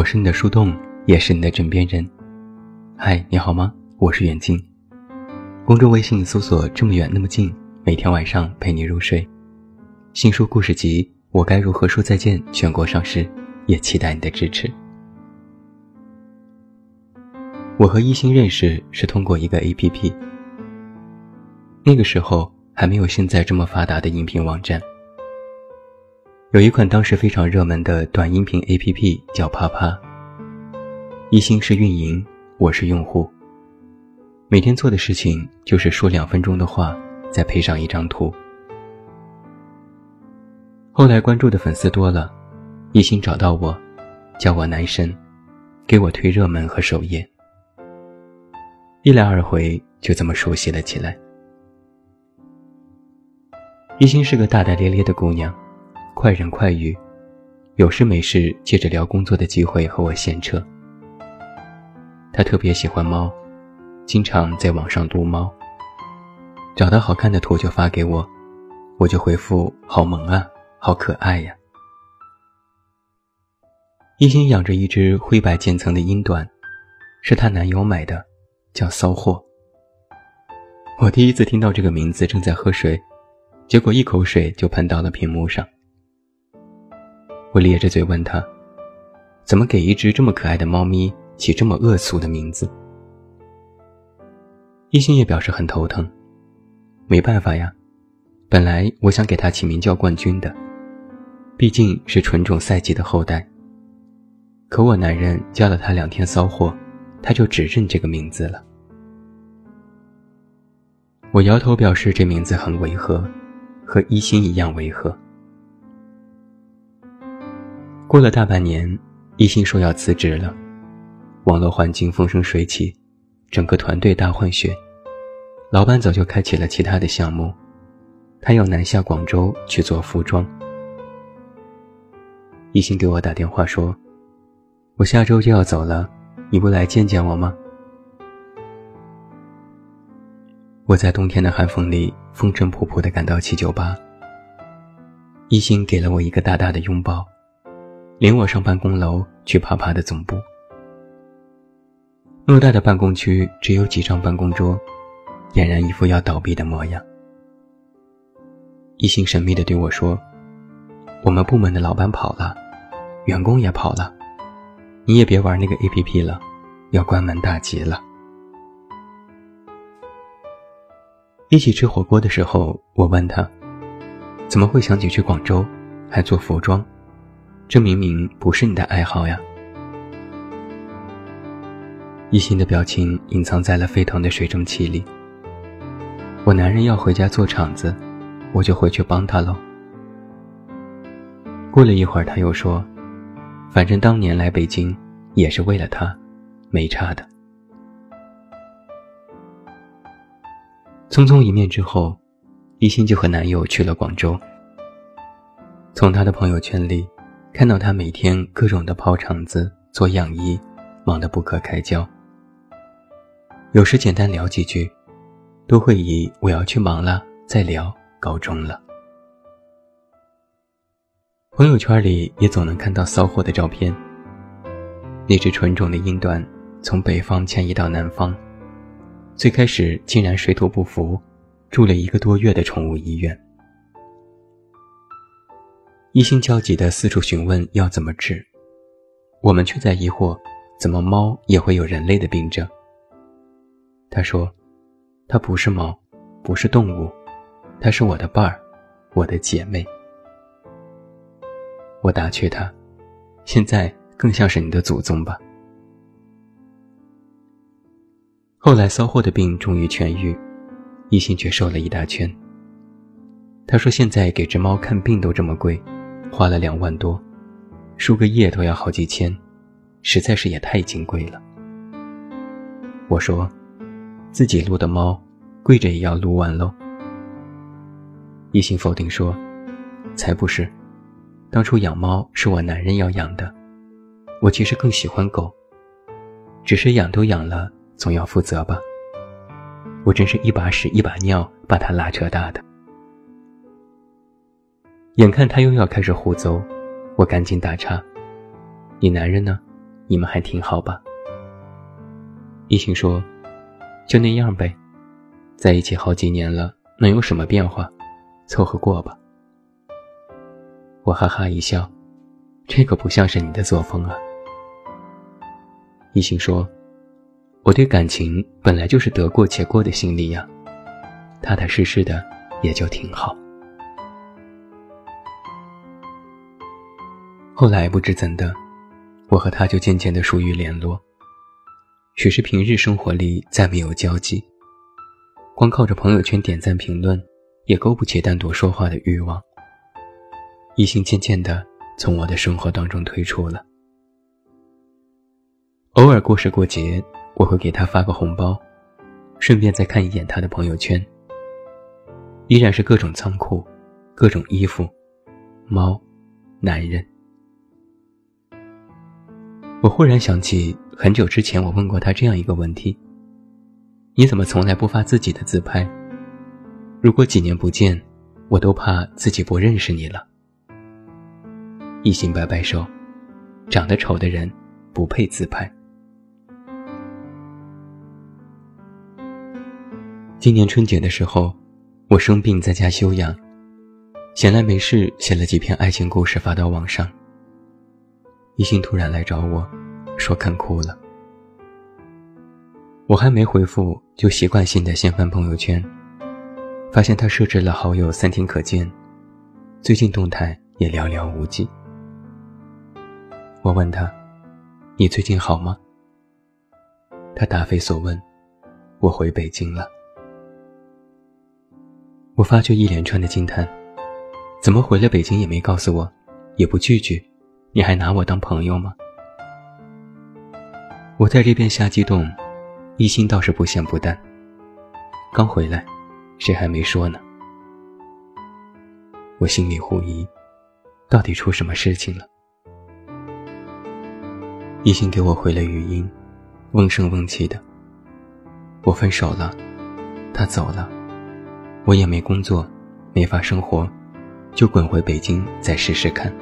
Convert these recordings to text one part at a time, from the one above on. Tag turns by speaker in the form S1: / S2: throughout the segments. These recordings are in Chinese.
S1: 我是你的树洞，也是你的枕边人。嗨，你好吗？我是远近。公众微信搜索“这么远那么近”，每天晚上陪你入睡。新书故事集《我该如何说再见》全国上市，也期待你的支持。我和一心认识是通过一个 APP，那个时候还没有现在这么发达的音频网站。有一款当时非常热门的短音频 APP 叫啪啪，一心是运营，我是用户。每天做的事情就是说两分钟的话，再配上一张图。后来关注的粉丝多了，一心找到我，叫我男神，给我推热门和首页。一来二回就这么熟悉了起来。一心是个大大咧咧的姑娘。快人快语，有事没事借着聊工作的机会和我闲扯。他特别喜欢猫，经常在网上撸猫。找到好看的图就发给我，我就回复好萌啊，好可爱呀。一心养着一只灰白渐层的英短，是她男友买的，叫骚货。我第一次听到这个名字，正在喝水，结果一口水就喷到了屏幕上。我咧着嘴问他：“怎么给一只这么可爱的猫咪起这么恶俗的名字？”一心也表示很头疼。没办法呀，本来我想给它起名叫冠军的，毕竟是纯种赛季的后代。可我男人教了他两天骚货，他就只认这个名字了。我摇头表示这名字很违和，和一心一样违和。过了大半年，一心说要辞职了，网络环境风生水起，整个团队大换血，老板早就开启了其他的项目，他要南下广州去做服装。一心给我打电话说：“我下周就要走了，你不来见见我吗？”我在冬天的寒风里风尘仆仆地赶到七九八，一心给了我一个大大的拥抱。领我上办公楼去啪啪的总部。偌大的办公区只有几张办公桌，俨然一副要倒闭的模样。一心神秘地对我说：“我们部门的老板跑了，员工也跑了，你也别玩那个 APP 了，要关门大吉了。”一起吃火锅的时候，我问他：“怎么会想起去广州，还做服装？”这明明不是你的爱好呀！一心的表情隐藏在了沸腾的水蒸气里。我男人要回家做厂子，我就回去帮他喽。过了一会儿，他又说：“反正当年来北京也是为了他，没差的。”匆匆一面之后，一心就和男友去了广州。从他的朋友圈里。看到他每天各种的跑场子做样衣，忙得不可开交。有时简单聊几句，都会以“我要去忙了，再聊”告终了。朋友圈里也总能看到骚货的照片。那只纯种的英短从北方迁移到南方，最开始竟然水土不服，住了一个多月的宠物医院。一心焦急地四处询问要怎么治，我们却在疑惑，怎么猫也会有人类的病症？他说：“它不是猫，不是动物，它是我的伴儿，我的姐妹。”我打趣他：“现在更像是你的祖宗吧。”后来骚货的病终于痊愈，一心却瘦了一大圈。他说：“现在给只猫看病都这么贵。”花了两万多，输个液都要好几千，实在是也太金贵了。我说，自己撸的猫，跪着也要撸完喽。一心否定说，才不是，当初养猫是我男人要养的，我其实更喜欢狗，只是养都养了，总要负责吧。我真是一把屎一把尿把它拉扯大的。眼看他又要开始胡诌，我赶紧打岔：“你男人呢？你们还挺好吧？”一心说：“就那样呗，在一起好几年了，能有什么变化？凑合过吧。”我哈哈一笑，这可不像是你的作风啊。一心说：“我对感情本来就是得过且过的心理呀，踏踏实实的也就挺好。”后来不知怎的，我和他就渐渐的疏于联络。许是平日生活里再没有交集，光靠着朋友圈点赞评论，也勾不起单独说话的欲望。异性渐渐的从我的生活当中退出了。偶尔过时过节，我会给他发个红包，顺便再看一眼他的朋友圈。依然是各种仓库，各种衣服，猫，男人。我忽然想起很久之前我问过他这样一个问题：你怎么从来不发自己的自拍？如果几年不见，我都怕自己不认识你了。一心摆摆手，长得丑的人不配自拍。今年春节的时候，我生病在家休养，闲来没事写了几篇爱情故事发到网上。一心突然来找我，说看哭了。我还没回复，就习惯性的先翻朋友圈，发现他设置了好友三天可见，最近动态也寥寥无几。我问他：“你最近好吗？”他答非所问：“我回北京了。”我发觉一连串的惊叹：“怎么回了北京也没告诉我，也不聚聚，你还拿我当朋友吗？”我在这边瞎激动，一心倒是不咸不淡。刚回来，谁还没说呢？我心里狐疑，到底出什么事情了？一心给我回了语音，瓮声瓮气的。我分手了，他走了，我也没工作，没法生活，就滚回北京再试试看。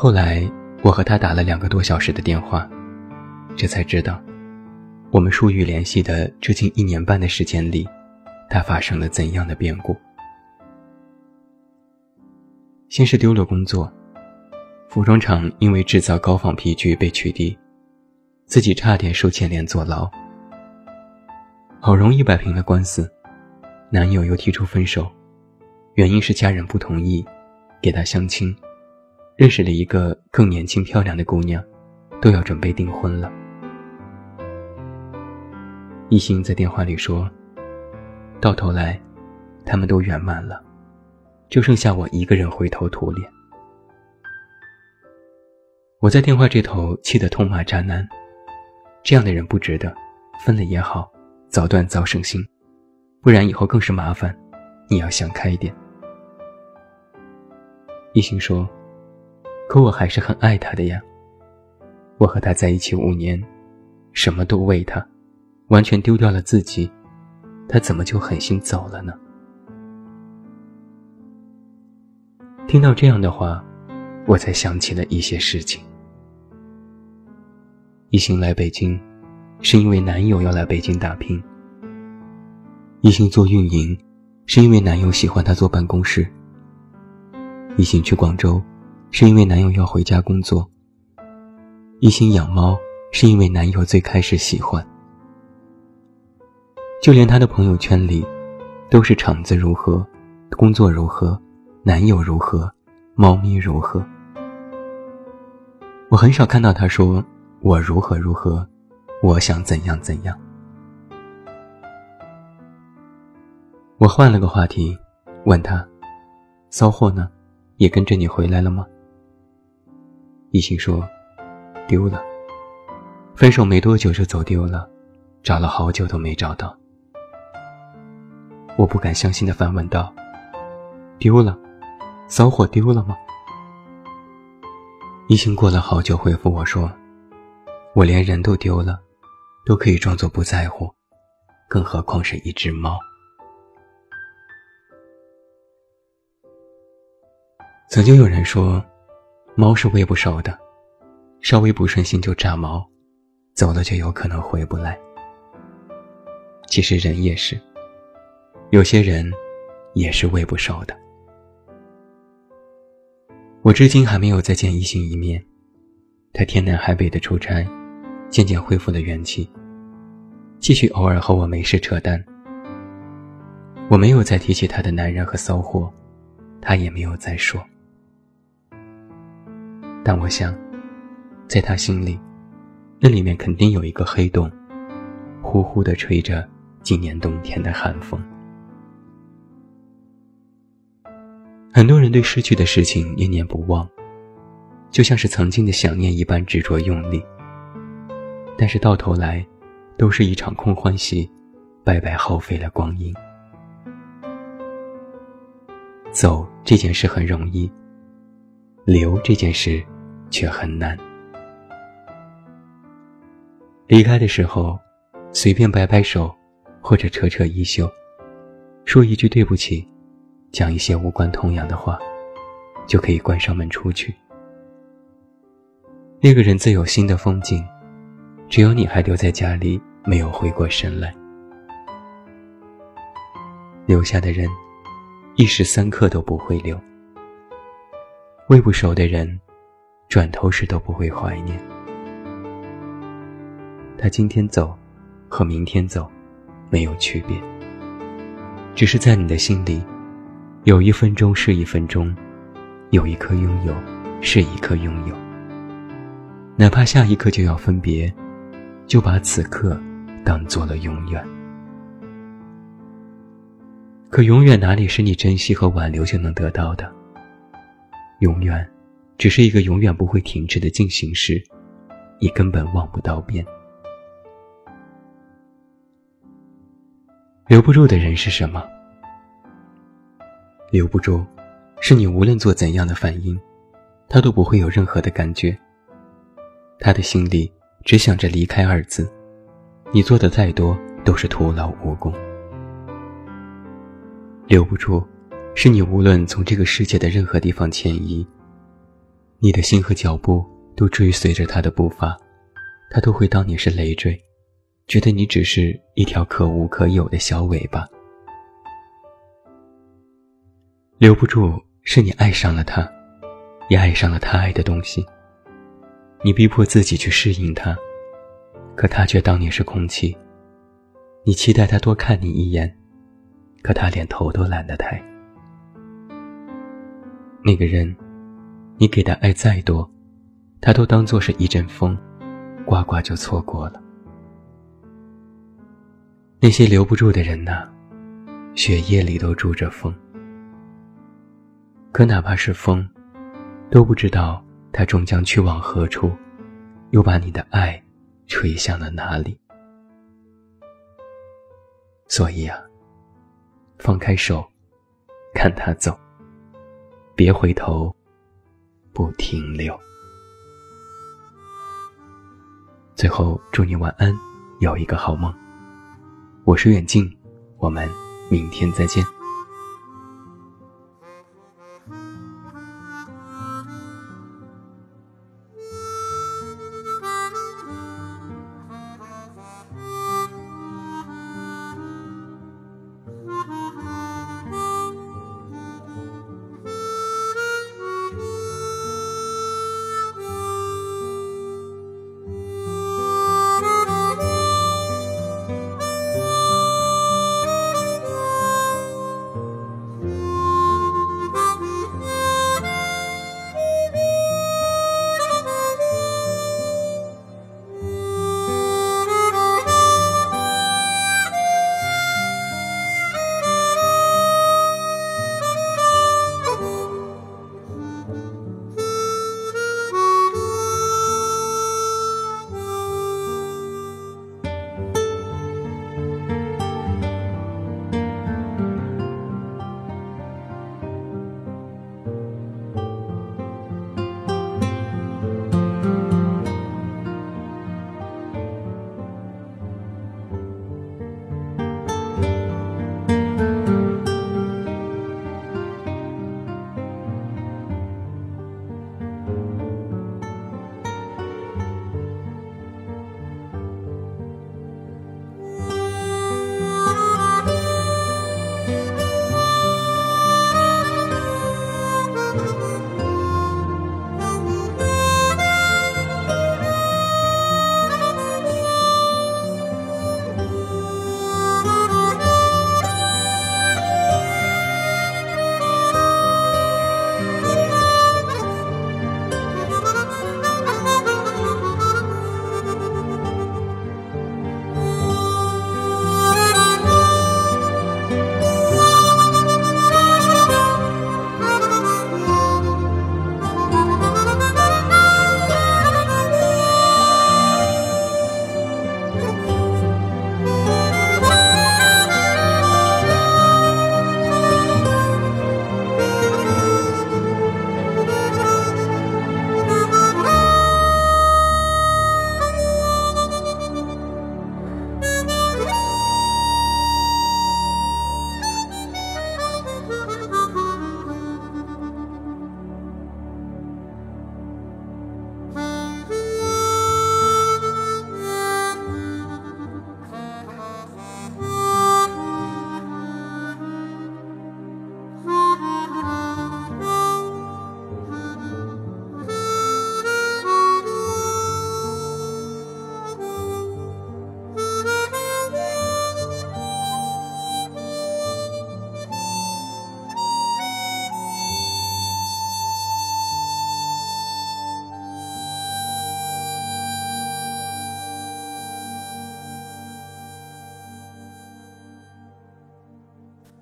S1: 后来我和他打了两个多小时的电话，这才知道，我们疏于联系的这近一年半的时间里，他发生了怎样的变故。先是丢了工作。服装厂因为制造高仿皮具被取缔，自己差点受牵连坐牢。好容易摆平了官司，男友又提出分手，原因是家人不同意，给他相亲，认识了一个更年轻漂亮的姑娘，都要准备订婚了。一心在电话里说：“到头来，他们都圆满了，就剩下我一个人灰头土脸。”我在电话这头气得痛骂渣男，这样的人不值得，分了也好，早断早省心，不然以后更是麻烦。你要想开一点。一心说：“可我还是很爱他的呀。我和他在一起五年，什么都为他，完全丢掉了自己，他怎么就狠心走了呢？”听到这样的话，我才想起了一些事情。一心来北京，是因为男友要来北京打拼。一心做运营，是因为男友喜欢她坐办公室。一心去广州，是因为男友要回家工作。一心养猫，是因为男友最开始喜欢。就连她的朋友圈里，都是厂子如何，工作如何，男友如何，猫咪如何。我很少看到她说。我如何如何，我想怎样怎样。我换了个话题，问他：“骚货呢？也跟着你回来了吗？”一心说：“丢了。分手没多久就走丢了，找了好久都没找到。”我不敢相信的反问道：“丢了？骚货丢了吗？”一心过了好久回复我说。我连人都丢了，都可以装作不在乎，更何况是一只猫。曾经有人说，猫是喂不熟的，稍微不顺心就炸毛，走了就有可能回不来。其实人也是，有些人也是喂不熟的。我至今还没有再见异性一面，他天南海北的出差，渐渐恢复了元气，继续偶尔和我没事扯淡。我没有再提起他的男人和骚货，他也没有再说。但我想，在他心里，那里面肯定有一个黑洞，呼呼地吹着今年冬天的寒风。很多人对失去的事情念念不忘，就像是曾经的想念一般执着用力。但是到头来，都是一场空欢喜，白白耗费了光阴。走这件事很容易，留这件事却很难。离开的时候，随便摆摆手，或者扯扯衣袖，说一句对不起，讲一些无关痛痒的话，就可以关上门出去。那个人自有新的风景，只有你还留在家里，没有回过神来。留下的人。一时三刻都不会留，喂不熟的人，转头时都不会怀念。他今天走，和明天走，没有区别。只是在你的心里，有一分钟是一分钟，有一刻拥有是一刻拥有。哪怕下一刻就要分别，就把此刻当做了永远。可永远哪里是你珍惜和挽留就能得到的？永远，只是一个永远不会停止的进行时，你根本望不到边。留不住的人是什么？留不住，是你无论做怎样的反应，他都不会有任何的感觉。他的心里只想着离开二字，你做的再多都是徒劳无功。留不住，是你无论从这个世界的任何地方迁移，你的心和脚步都追随着他的步伐，他都会当你是累赘，觉得你只是一条可无可有的小尾巴。留不住，是你爱上了他，也爱上了他爱的东西。你逼迫自己去适应他，可他却当你是空气，你期待他多看你一眼。可他连头都懒得抬。那个人，你给的爱再多，他都当做是一阵风，刮刮就错过了。那些留不住的人呐，血液里都住着风。可哪怕是风，都不知道他终将去往何处，又把你的爱吹向了哪里。所以啊。放开手，看他走，别回头，不停留。最后，祝你晚安，有一个好梦。我是远镜，我们明天再见。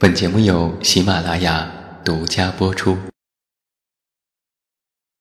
S1: 本节目由喜马拉雅独家播出。